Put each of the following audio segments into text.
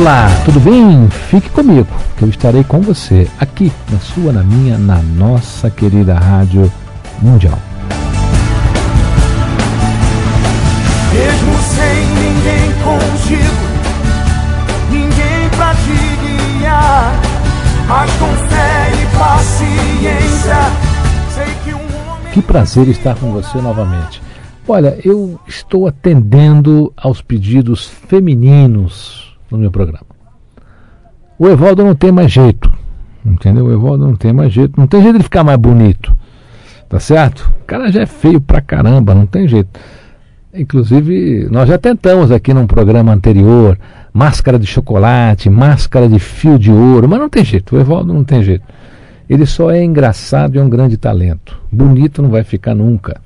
Olá, tudo bem? Fique comigo, que eu estarei com você aqui na sua, na minha, na nossa querida Rádio Mundial. Mesmo sem ninguém contigo, ninguém pra te guiar, mas com fé e paciência, sei que um homem. Que prazer estar com você novamente. Olha, eu estou atendendo aos pedidos femininos no meu programa. O Evaldo não tem mais jeito, entendeu? O Evaldo não tem mais jeito, não tem jeito de ficar mais bonito, tá certo? O cara já é feio pra caramba, não tem jeito. Inclusive, nós já tentamos aqui num programa anterior, máscara de chocolate, máscara de fio de ouro, mas não tem jeito, o Evaldo não tem jeito. Ele só é engraçado e é um grande talento. Bonito não vai ficar nunca.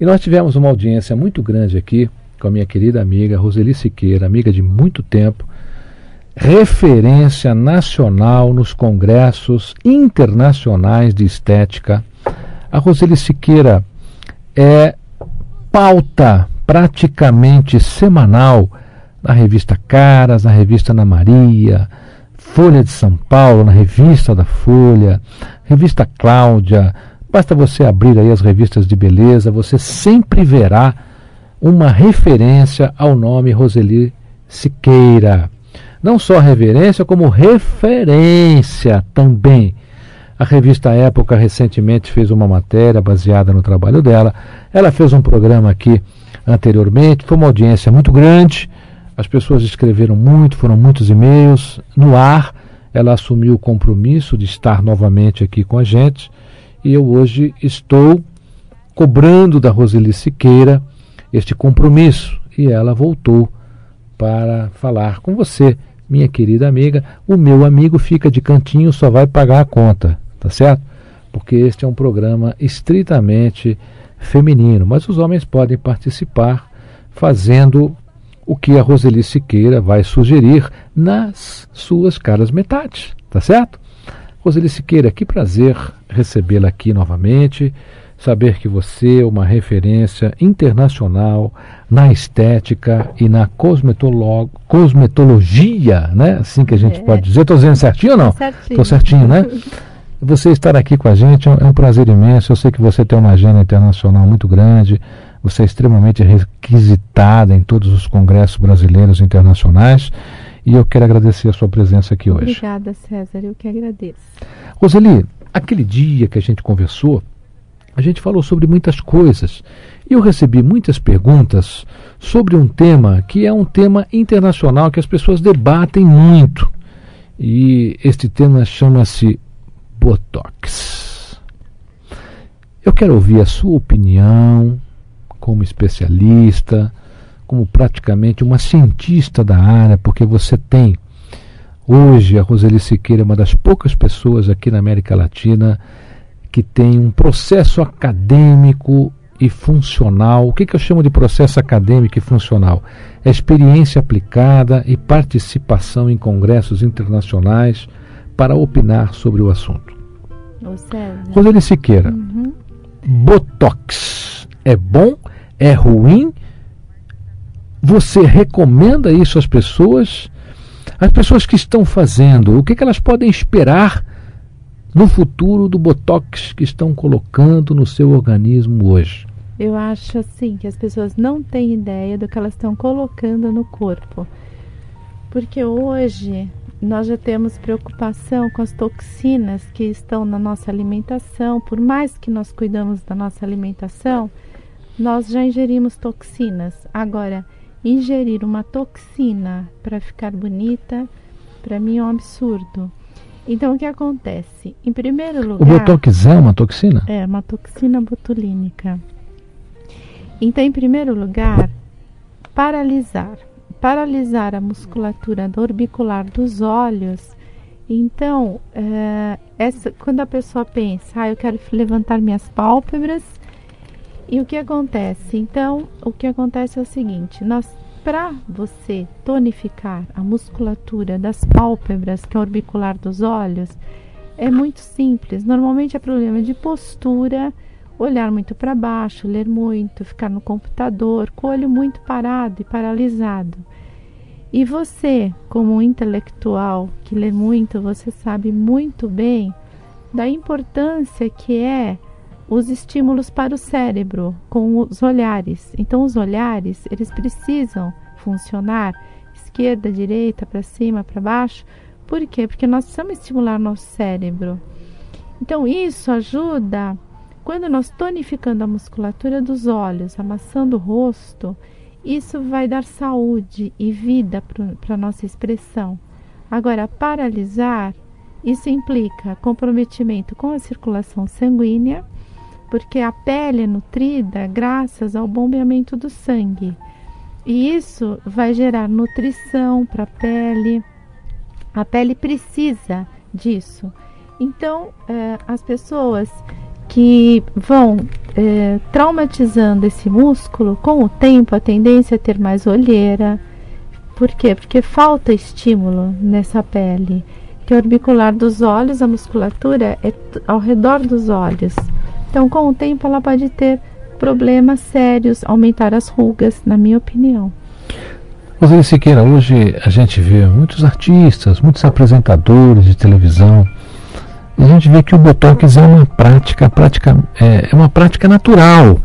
E nós tivemos uma audiência muito grande aqui com a minha querida amiga Roseli Siqueira, amiga de muito tempo, referência nacional nos congressos internacionais de estética. A Roseli Siqueira é pauta praticamente semanal na revista Caras, na revista Ana Maria, Folha de São Paulo, na revista da Folha, revista Cláudia. Basta você abrir aí as revistas de beleza, você sempre verá uma referência ao nome Roseli Siqueira. Não só reverência, como referência também. A revista Época recentemente fez uma matéria baseada no trabalho dela. Ela fez um programa aqui anteriormente, foi uma audiência muito grande. As pessoas escreveram muito, foram muitos e-mails no ar. Ela assumiu o compromisso de estar novamente aqui com a gente. E eu hoje estou cobrando da Roseli Siqueira este compromisso. E ela voltou para falar com você, minha querida amiga. O meu amigo fica de cantinho, só vai pagar a conta, tá certo? Porque este é um programa estritamente feminino, mas os homens podem participar fazendo o que a Roseli Siqueira vai sugerir nas suas caras metades, tá certo? Roseli Siqueira, que prazer recebê-la aqui novamente saber que você é uma referência internacional na estética e na cosmetologia, né? Assim que a gente é. pode dizer. Estou dizendo certinho ou não? Estou certinho. certinho, né? Você estar aqui com a gente é, é um prazer imenso. Eu sei que você tem uma agenda internacional muito grande. Você é extremamente requisitada em todos os congressos brasileiros e internacionais. E eu quero agradecer a sua presença aqui hoje. Obrigada, César. Eu que agradeço. Roseli, aquele dia que a gente conversou, a gente falou sobre muitas coisas. E eu recebi muitas perguntas sobre um tema que é um tema internacional que as pessoas debatem muito. E este tema chama-se Botox. Eu quero ouvir a sua opinião como especialista, como praticamente uma cientista da área, porque você tem hoje a Roseli Siqueira é uma das poucas pessoas aqui na América Latina que tem um processo acadêmico e funcional. O que, que eu chamo de processo acadêmico e funcional? É experiência aplicada e participação em congressos internacionais para opinar sobre o assunto. Roseli Siqueira, uhum. Botox é bom? É ruim? Você recomenda isso às pessoas? As pessoas que estão fazendo, o que, que elas podem esperar no futuro do botox que estão colocando no seu organismo hoje? Eu acho assim que as pessoas não têm ideia do que elas estão colocando no corpo. Porque hoje nós já temos preocupação com as toxinas que estão na nossa alimentação. Por mais que nós cuidamos da nossa alimentação, nós já ingerimos toxinas. Agora, ingerir uma toxina para ficar bonita, para mim é um absurdo. Então, o que acontece? Em primeiro lugar. O botox é uma toxina? É, uma toxina botulínica. Então, em primeiro lugar, paralisar paralisar a musculatura orbicular dos olhos. Então, é, essa, quando a pessoa pensa, ah, eu quero levantar minhas pálpebras, e o que acontece? Então, o que acontece é o seguinte: nós, para você tonificar a musculatura das pálpebras, que é orbicular dos olhos, é muito simples. Normalmente é problema de postura, olhar muito para baixo, ler muito, ficar no computador, com o olho muito parado e paralisado. E você, como intelectual que lê muito, você sabe muito bem da importância que é os estímulos para o cérebro com os olhares. Então, os olhares, eles precisam funcionar esquerda, direita, para cima, para baixo. Por quê? Porque nós precisamos estimular nosso cérebro. Então, isso ajuda quando nós tonificando a musculatura dos olhos, amassando o rosto, isso vai dar saúde e vida para a nossa expressão. Agora, paralisar, isso implica comprometimento com a circulação sanguínea, porque a pele é nutrida graças ao bombeamento do sangue. E isso vai gerar nutrição para a pele. A pele precisa disso. Então, eh, as pessoas que vão é, traumatizando esse músculo, com o tempo a tendência é ter mais olheira. Por quê? Porque falta estímulo nessa pele. Que é orbicular dos olhos, a musculatura é ao redor dos olhos. Então, com o tempo, ela pode ter problemas sérios, aumentar as rugas, na minha opinião. Roseli Siqueira, hoje a gente vê muitos artistas, muitos apresentadores de televisão a gente vê que o Botox é uma prática, prática é, é uma prática natural.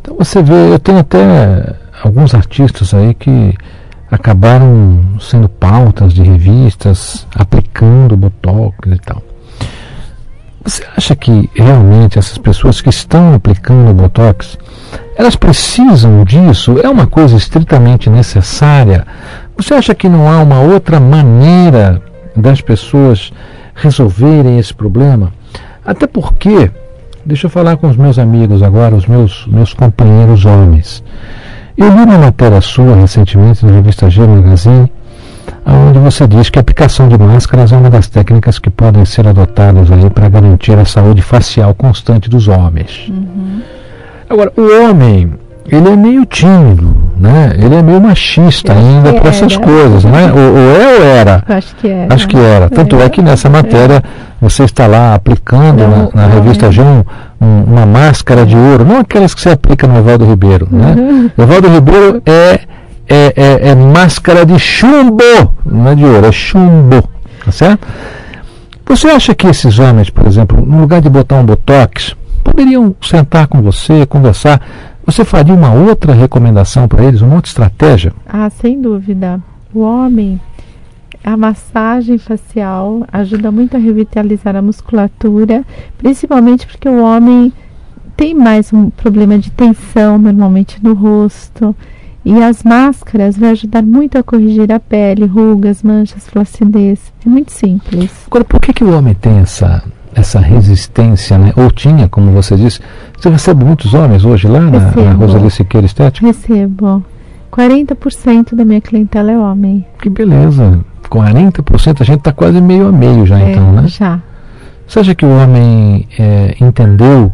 Então você vê, eu tenho até alguns artistas aí que acabaram sendo pautas de revistas aplicando Botox e tal. Você acha que realmente essas pessoas que estão aplicando Botox, elas precisam disso? É uma coisa estritamente necessária? Você acha que não há uma outra maneira das pessoas resolverem esse problema. Até porque, deixa eu falar com os meus amigos agora, os meus, meus companheiros homens. Eu li uma matéria sua recentemente na revista G Magazine, onde você diz que a aplicação de máscaras é uma das técnicas que podem ser adotadas aí para garantir a saúde facial constante dos homens. Uhum. Agora, o homem, ele é meio tímido, né? Ele é meio machista ainda para essas coisas, né? Ou, ou, é ou era? Acho que era. Acho que era. Tanto é, é que nessa matéria é. você está lá aplicando não, na, na revista G um, um, uma máscara de ouro, não aquelas que você aplica no Evaldo Ribeiro, né? Uhum. Evaldo Ribeiro é, é, é, é máscara de chumbo, não é de ouro, é chumbo, tá certo? Você acha que esses homens, por exemplo, no lugar de botar um botox, poderiam sentar com você, conversar? Você faria uma outra recomendação para eles, uma outra estratégia? Ah, sem dúvida. O homem, a massagem facial ajuda muito a revitalizar a musculatura, principalmente porque o homem tem mais um problema de tensão normalmente no rosto. E as máscaras vão ajudar muito a corrigir a pele, rugas, manchas, flacidez. É muito simples. Agora, por que, que o homem tem essa essa resistência, né? ou tinha, como você disse. Você recebe muitos homens hoje lá na, na Rosalie Siqueira Estética? Recebo. 40% da minha clientela é homem. Que beleza. 40% a gente está quase meio a meio já, é, então, né? Já. Você acha que o homem é, entendeu,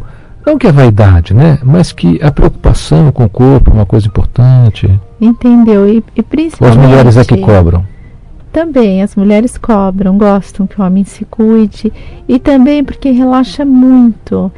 não que a vaidade, né? Mas que a preocupação com o corpo é uma coisa importante? Entendeu. E, e principalmente. Ou as mulheres é que cobram? Também as mulheres cobram, gostam que o homem se cuide e também porque relaxa muito.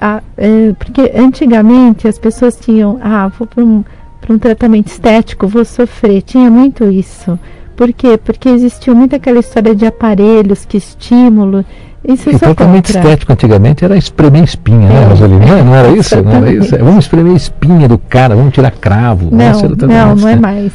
Ah, é, porque antigamente as pessoas tinham, ah, vou para um, um tratamento estético, vou sofrer. Tinha muito isso. Por quê? Porque existiu muito aquela história de aparelhos que estimulam. Isso o tratamento estético antigamente era espremer espinha, né, é, né, Rosalina? Não, não, era isso? Não era isso? Vamos espremer espinha do cara, vamos tirar cravo. Não, não, não é mais.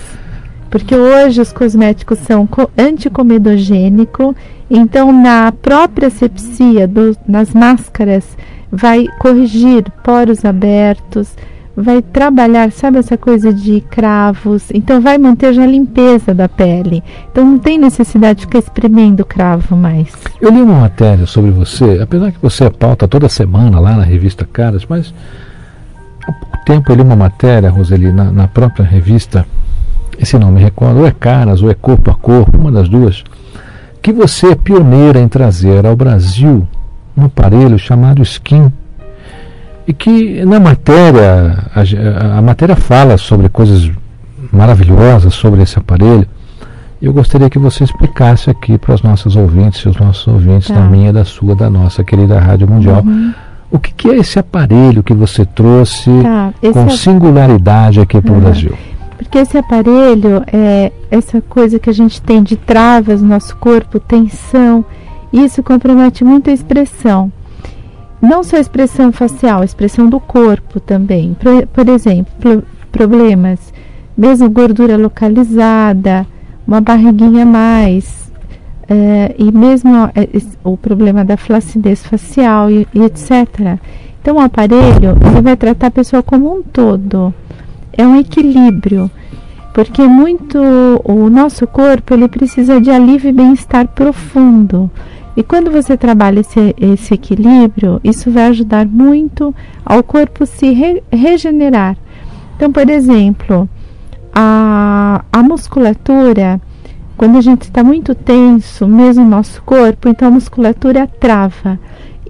Porque hoje os cosméticos são anticomedogênico, então na própria asepsia do, nas máscaras vai corrigir poros abertos, vai trabalhar, sabe essa coisa de cravos, então vai manter já a limpeza da pele. Então não tem necessidade de ficar espremendo cravo mais. Eu li uma matéria sobre você, apesar que você é pauta toda semana lá na revista Caras, mas há pouco tempo eu li uma matéria, Roseli, na, na própria revista, esse não me recordo, ou é Caras ou é Corpo a Corpo, uma das duas, que você é pioneira em trazer ao Brasil um aparelho chamado Skin e que na matéria, a, a, matéria fala sobre coisas maravilhosas sobre esse aparelho. Eu gostaria que você explicasse aqui para os nossos ouvintes, os nossos ouvintes tá. da minha, da sua, da nossa querida Rádio Mundial, uhum. o que, que, é esse aparelho que você trouxe tá. com é... singularidade aqui para o uhum. Brasil? Porque esse aparelho é essa coisa que a gente tem de travas no nosso corpo, tensão, isso compromete muito a expressão não só a expressão facial, a expressão do corpo também. Por, por exemplo, problemas, mesmo gordura localizada, uma barriguinha a mais, é, e mesmo é, o problema da flacidez facial e, e, etc. Então, o aparelho ele vai tratar a pessoa como um todo. É um equilíbrio, porque muito o nosso corpo ele precisa de alívio e bem-estar profundo. E quando você trabalha esse, esse equilíbrio, isso vai ajudar muito ao corpo se re, regenerar. Então, por exemplo, a, a musculatura, quando a gente está muito tenso, mesmo nosso corpo, então a musculatura trava.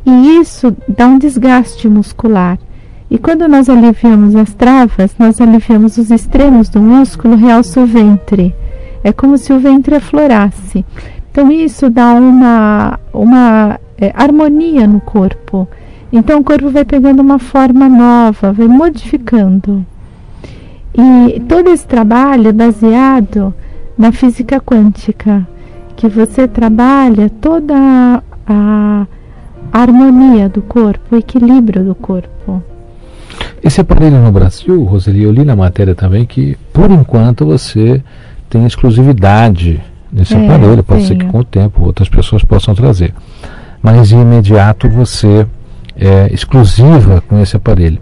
E isso dá um desgaste muscular. E quando nós aliviamos as travas, nós aliviamos os extremos do músculo, realça o ventre. É como se o ventre aflorasse. Então, isso dá uma, uma é, harmonia no corpo. Então, o corpo vai pegando uma forma nova, vai modificando. E todo esse trabalho é baseado na física quântica, que você trabalha toda a, harmonia do corpo, o equilíbrio do corpo. Esse aparelho no Brasil, Roseli, eu li na matéria também que, por enquanto, você tem exclusividade nesse é, aparelho. Pode ser que com o tempo outras pessoas possam trazer. Mas de imediato você é exclusiva com esse aparelho.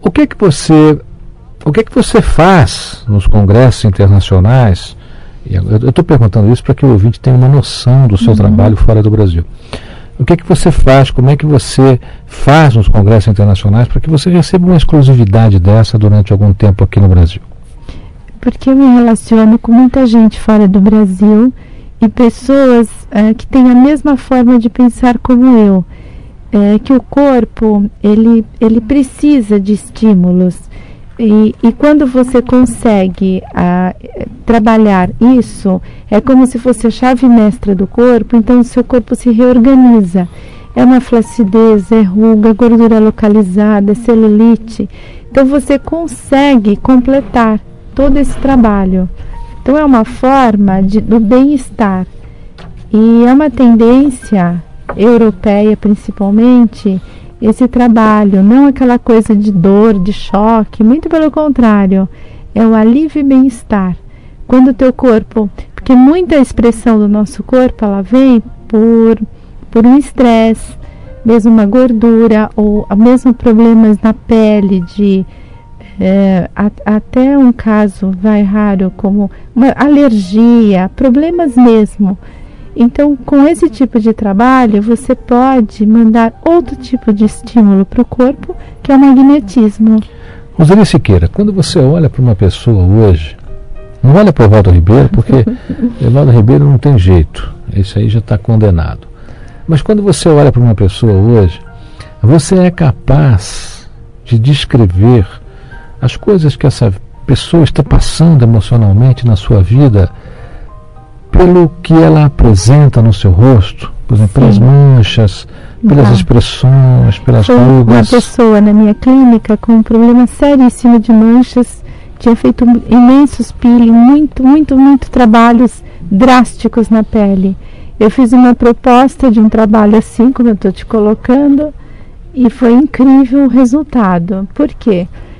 O que é que você o que é que você faz nos congressos internacionais? Eu estou perguntando isso para que o ouvinte tenha uma noção do seu uhum. trabalho fora do Brasil. O que é que você faz? Como é que você faz nos congressos internacionais para que você receba uma exclusividade dessa durante algum tempo aqui no Brasil? Porque eu me relaciono com muita gente fora do Brasil e pessoas é, que têm a mesma forma de pensar como eu, é, que o corpo ele, ele precisa de estímulos e, e quando você consegue a, trabalhar isso, é como se fosse a chave mestra do corpo, então o seu corpo se reorganiza. É uma flacidez, é ruga, gordura localizada, é celulite. Então você consegue completar todo esse trabalho. Então é uma forma de, do bem-estar e é uma tendência europeia principalmente esse trabalho, não aquela coisa de dor, de choque, muito pelo contrário, é o alívio e bem-estar. Quando o teu corpo, porque muita expressão do nosso corpo ela vem por por um estresse, mesmo uma gordura ou mesmo problemas na pele de é, a, até um caso vai raro como uma alergia, problemas mesmo. Então, com esse tipo de trabalho, você pode mandar outro tipo de estímulo para o corpo, que é o magnetismo. Roseli Siqueira, quando você olha para uma pessoa hoje, não olha para o Evaldo Ribeiro, porque Evaldo Ribeiro não tem jeito, isso aí já está condenado. Mas quando você olha para uma pessoa hoje, você é capaz de descrever as coisas que essa pessoa está passando emocionalmente na sua vida, pelo que ela apresenta no seu rosto, por exemplo, pelas manchas, pelas ah. expressões, pelas Foi rugas. Uma pessoa na minha clínica com um problema seríssimo de manchas tinha feito imensos peeling, muito, muito, muito trabalhos drásticos na pele. Eu fiz uma proposta de um trabalho assim, como eu estou te colocando, e foi incrível o resultado. Por quê? Porque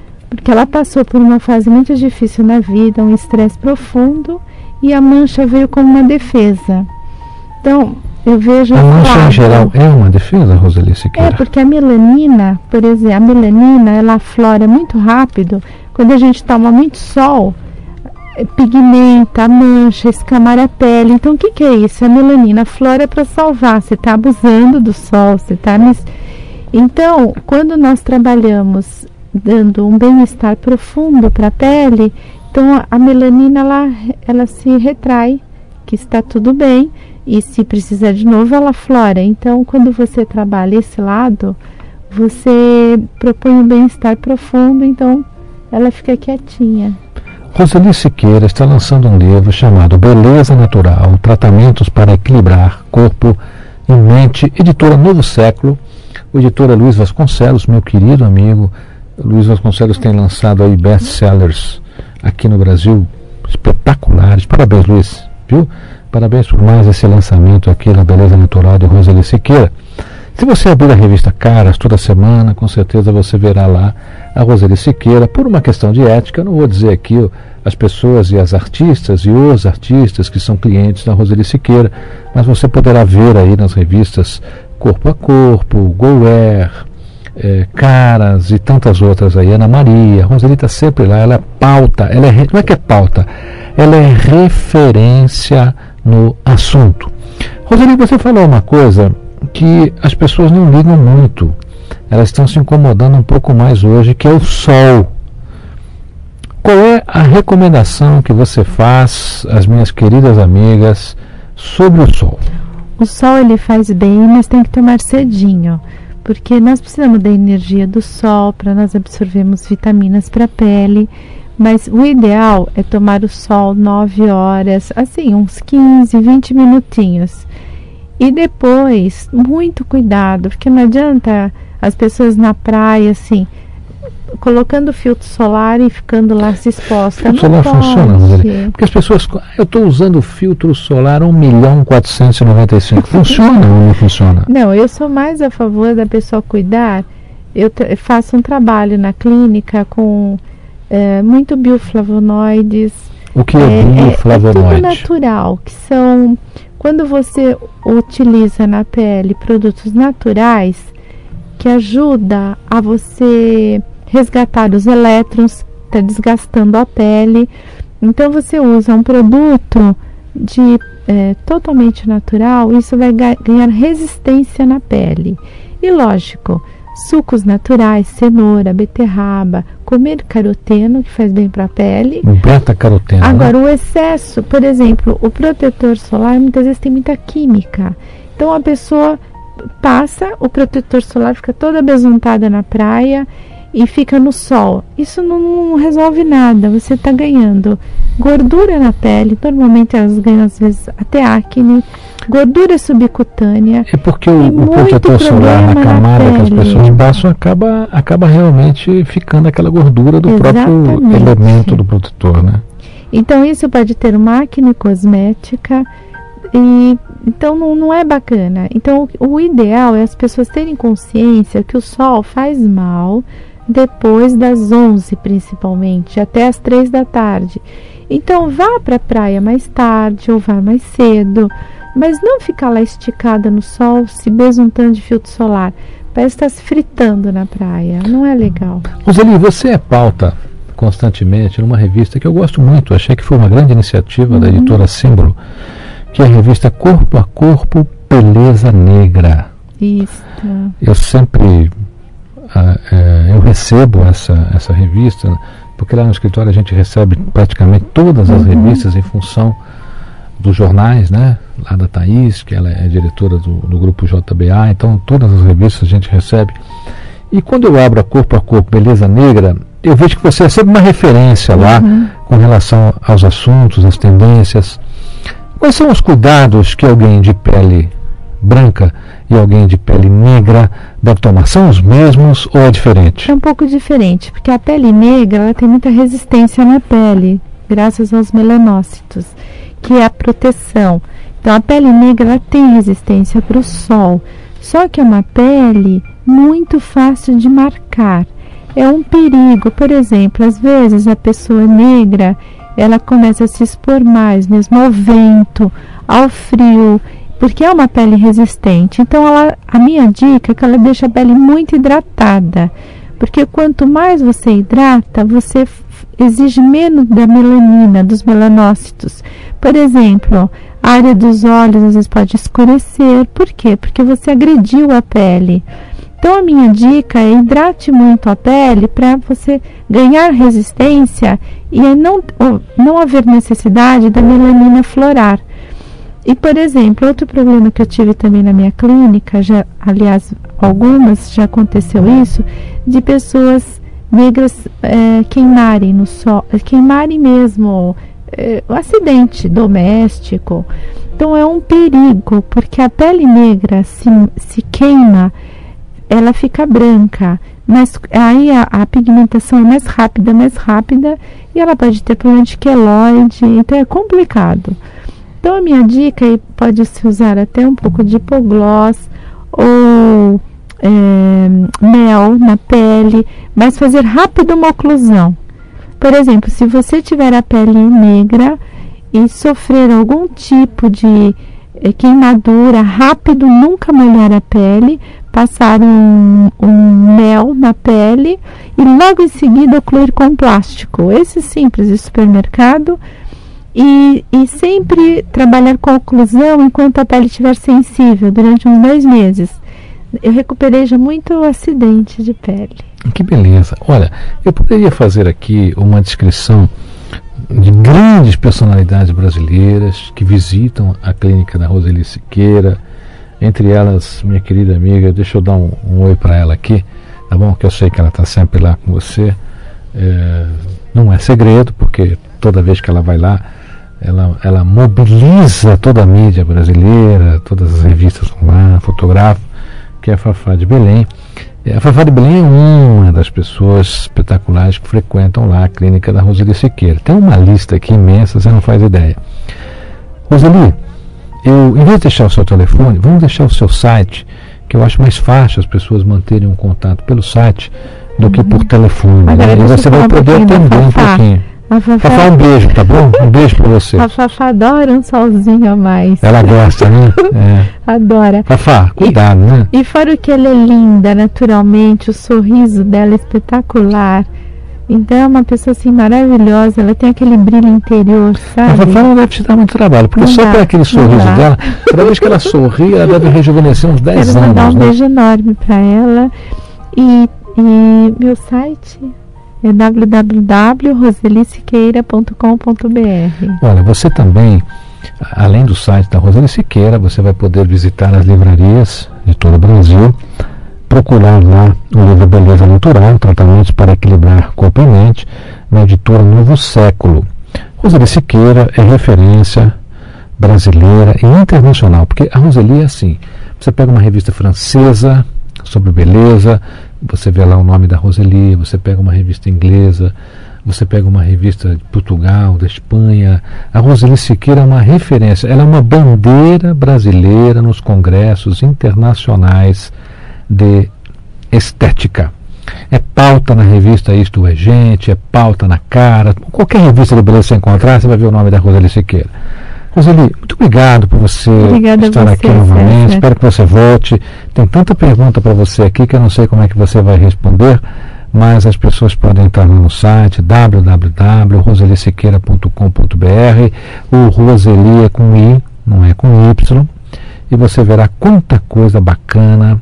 ela passou por uma fase muito difícil na vida, um estresse profundo, e a mancha veio como uma defesa. Então, eu vejo. A mancha em geral é uma defesa, Roseli Siqueira? É, porque a melanina, por exemplo, a melanina, ela aflora muito rápido. Quando a gente toma muito sol, pigmenta, mancha, escamar a pele. Então, o que, que é isso? A melanina flora para salvar. Você está abusando do sol, você está. Então, quando nós trabalhamos dando um bem-estar profundo para a pele, então a melanina ela, ela se retrai, que está tudo bem, e se precisar de novo, ela flora. Então, quando você trabalha esse lado, você propõe um bem-estar profundo, então ela fica quietinha. Roseli Siqueira está lançando um livro chamado Beleza Natural, Tratamentos para Equilibrar Corpo e Mente, editora Novo Século, o editor é Luiz Vasconcelos, meu querido amigo. Luiz Vasconcelos tem lançado aí best-sellers aqui no Brasil espetaculares. Parabéns, Luiz, viu? Parabéns por mais esse lançamento aqui na Beleza Natural de Roseli Siqueira. Se você abrir a revista Caras toda semana, com certeza você verá lá a Roseli Siqueira. Por uma questão de ética, não vou dizer aqui as pessoas e as artistas e os artistas que são clientes da Roseli Siqueira, mas você poderá ver aí nas revistas Corpo a Corpo, Goer, é, Caras e tantas outras aí, Ana Maria, Roseli está sempre lá, ela é pauta, ela é, não é que é pauta, ela é referência no assunto. Roseli, você falou uma coisa que as pessoas não ligam muito, elas estão se incomodando um pouco mais hoje, que é o sol. Qual é a recomendação que você faz às minhas queridas amigas sobre o sol? O sol ele faz bem, mas tem que tomar cedinho, porque nós precisamos da energia do sol para nós absorvermos vitaminas para a pele. Mas o ideal é tomar o sol 9 horas, assim, uns 15, 20 minutinhos. E depois, muito cuidado, porque não adianta as pessoas na praia, assim, colocando filtro solar e ficando lá se exposta. Filtro solar pode. funciona, Roseli? Porque as pessoas, eu estou usando filtro solar 1 milhão 495. Funciona ou não funciona? Não, eu sou mais a favor da pessoa cuidar. Eu faço um trabalho na clínica com é, muito bioflavonoides. O que é, é bioflavonoide? É, é tudo natural, que são quando você utiliza na pele produtos naturais que ajuda a você resgatar os elétrons, está desgastando a pele. Então você usa um produto de é, totalmente natural, isso vai ganhar resistência na pele. E lógico, sucos naturais, cenoura, beterraba, comer caroteno, que faz bem para a pele. Beta-caroteno. Né? Agora, né? o excesso, por exemplo, o protetor solar muitas vezes tem muita química. Então a pessoa passa, o protetor solar fica toda besuntada na praia e fica no sol. Isso não, não resolve nada. Você está ganhando gordura na pele. Normalmente elas ganham às vezes até acne, gordura subcutânea. É porque o, o protetor solar na camada na que as pessoas passam acaba, acaba realmente ficando aquela gordura do Exatamente. próprio elemento do protetor, né? Então isso pode ter uma acne cosmética e então não, não é bacana. Então o, o ideal é as pessoas terem consciência que o sol faz mal depois das 11 principalmente, até as 3 da tarde. Então vá para a praia mais tarde ou vá mais cedo, mas não ficar lá esticada no sol, se besuntando de filtro solar. Parece estar se fritando na praia, não é legal. Roseli, você é pauta constantemente numa revista que eu gosto muito, achei que foi uma grande iniciativa uhum. da editora Símbolo, que é a revista Corpo a Corpo Beleza Negra. Isso. Eu sempre é, eu recebo essa, essa revista, porque lá no escritório a gente recebe praticamente todas as uhum. revistas em função dos jornais, né? Lá da Thaís, que ela é diretora do, do grupo JBA, então todas as revistas a gente recebe. E quando eu abro a Corpo a Corpo Beleza Negra, eu vejo que você é sempre uma referência lá uhum. com relação aos assuntos, às tendências. Quais são os cuidados que alguém de pele branca e alguém de pele negra deve tomar são os mesmos ou é diferente? É um pouco diferente, porque a pele negra ela tem muita resistência na pele, graças aos melanócitos, que é a proteção. Então a pele negra ela tem resistência para o sol, só que é uma pele muito fácil de marcar. É um perigo, por exemplo, às vezes a pessoa negra ela começa a se expor mais, mesmo ao vento, ao frio, porque é uma pele resistente. Então, ela, a minha dica é que ela deixa a pele muito hidratada, porque quanto mais você hidrata, você exige menos da melanina, dos melanócitos. Por exemplo, a área dos olhos às vezes pode escurecer. Por quê? Porque você agrediu a pele. Então, a minha dica é hidrate muito a pele para você ganhar resistência e não, não haver necessidade da melanina florar. E, por exemplo, outro problema que eu tive também na minha clínica, já, aliás, algumas já aconteceu isso, de pessoas negras é, queimarem no sol, queimarem mesmo, é, um acidente doméstico. Então é um perigo, porque a pele negra se, se queima ela fica branca, mas aí a, a, pigmentação é mais rápida, mais rápida, e ela pode ter problema de queloide, então é complicado. Então a minha dica aí pode se usar até um pouco de hipogloss ou é, mel na pele, mas fazer rápido uma oclusão. Por exemplo, se você tiver a pele negra e sofrer algum tipo de é, queimadura, rápido, nunca molhar a pele, passar um, um, mel na pele e logo em seguida ocluir com plástico. Esse simples de supermercado. E, e sempre trabalhar com oclusão enquanto a pele estiver sensível durante uns dois meses. Eu recuperei já muito acidente de pele. Que beleza. Olha, eu poderia fazer aqui uma descrição de grandes personalidades brasileiras que visitam a clínica da Roseli Siqueira entre elas, minha querida amiga, deixa eu dar um, um oi para ela aqui, tá bom? Que eu sei que ela está sempre lá com você. É, não é segredo, porque toda vez que ela vai lá, ela, ela mobiliza toda a mídia brasileira, todas as revistas vão lá, fotografa, que é a Fafá de Belém. A Fafá de Belém é uma das pessoas espetaculares que frequentam lá a clínica da Roseli Siqueira. Tem uma lista aqui imensa, você não faz ideia. Roseli, eu, em vez de deixar o seu telefone, vamos deixar o seu site, que eu acho mais fácil as pessoas manterem um contato pelo site do que por telefone. Né? E você vai poder atender um pouquinho. A Fafá... Fafá, um beijo, tá bom? Um beijo pra você. A Fafá adora um solzinho a mais. Ela gosta, né? É. Adora. Fafá, cuidado, e, né? E fora o que ela é linda, naturalmente, o sorriso dela é espetacular. Então é uma pessoa assim maravilhosa, ela tem aquele brilho interior, sabe? A Fafá não deve te dar muito trabalho, porque não só para aquele sorriso dela, toda vez que ela sorri, ela deve rejuvenescer uns 10 Quero anos. Quero mandar um né? beijo enorme para ela. E, e meu site é www.roseliciqueira.com.br. Olha, você também, além do site da Roseli Siqueira, você vai poder visitar as livrarias de todo o Brasil procurar lá o livro Beleza Natural, Tratamentos para Equilibrar Corpo e Mente, na editora Novo Século. Roseli Siqueira é referência brasileira e internacional, porque a Roseli é assim, você pega uma revista francesa sobre beleza, você vê lá o nome da Roseli, você pega uma revista inglesa, você pega uma revista de Portugal, da Espanha. A Roseli Siqueira é uma referência, ela é uma bandeira brasileira nos congressos internacionais de estética. É pauta na revista Isto é Gente, é pauta na cara. Qualquer revista de beleza você encontrar, você vai ver o nome da Roseli Siqueira. Roseli, muito obrigado por você Obrigada estar você, aqui novamente. César. Espero que você volte. Tem tanta pergunta para você aqui que eu não sei como é que você vai responder, mas as pessoas podem entrar no site www.roselisiqueira.com.br. O Roseli é com I, não é com Y. E você verá quanta coisa bacana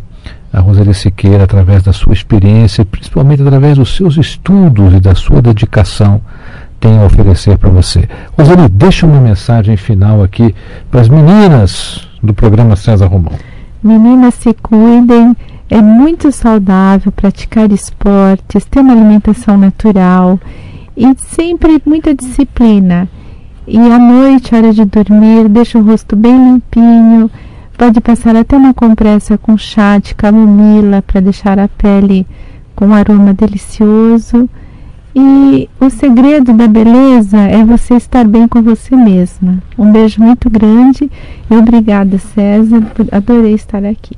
a Roseli Siqueira, através da sua experiência, principalmente através dos seus estudos e da sua dedicação, tem a oferecer para você. Roseli, deixa uma mensagem final aqui para as meninas do programa César Romão. Meninas, se cuidem. É muito saudável praticar esportes, ter uma alimentação natural e sempre muita disciplina. E à noite, hora de dormir, deixa o rosto bem limpinho, pode passar até uma compressa com chá de camomila para deixar a pele com um aroma delicioso. E o segredo da beleza é você estar bem com você mesma. Um beijo muito grande e obrigada, César. Adorei estar aqui.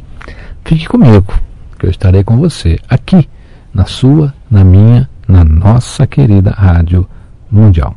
Fique comigo, que eu estarei com você aqui, na sua, na minha, na nossa querida Rádio Mundial.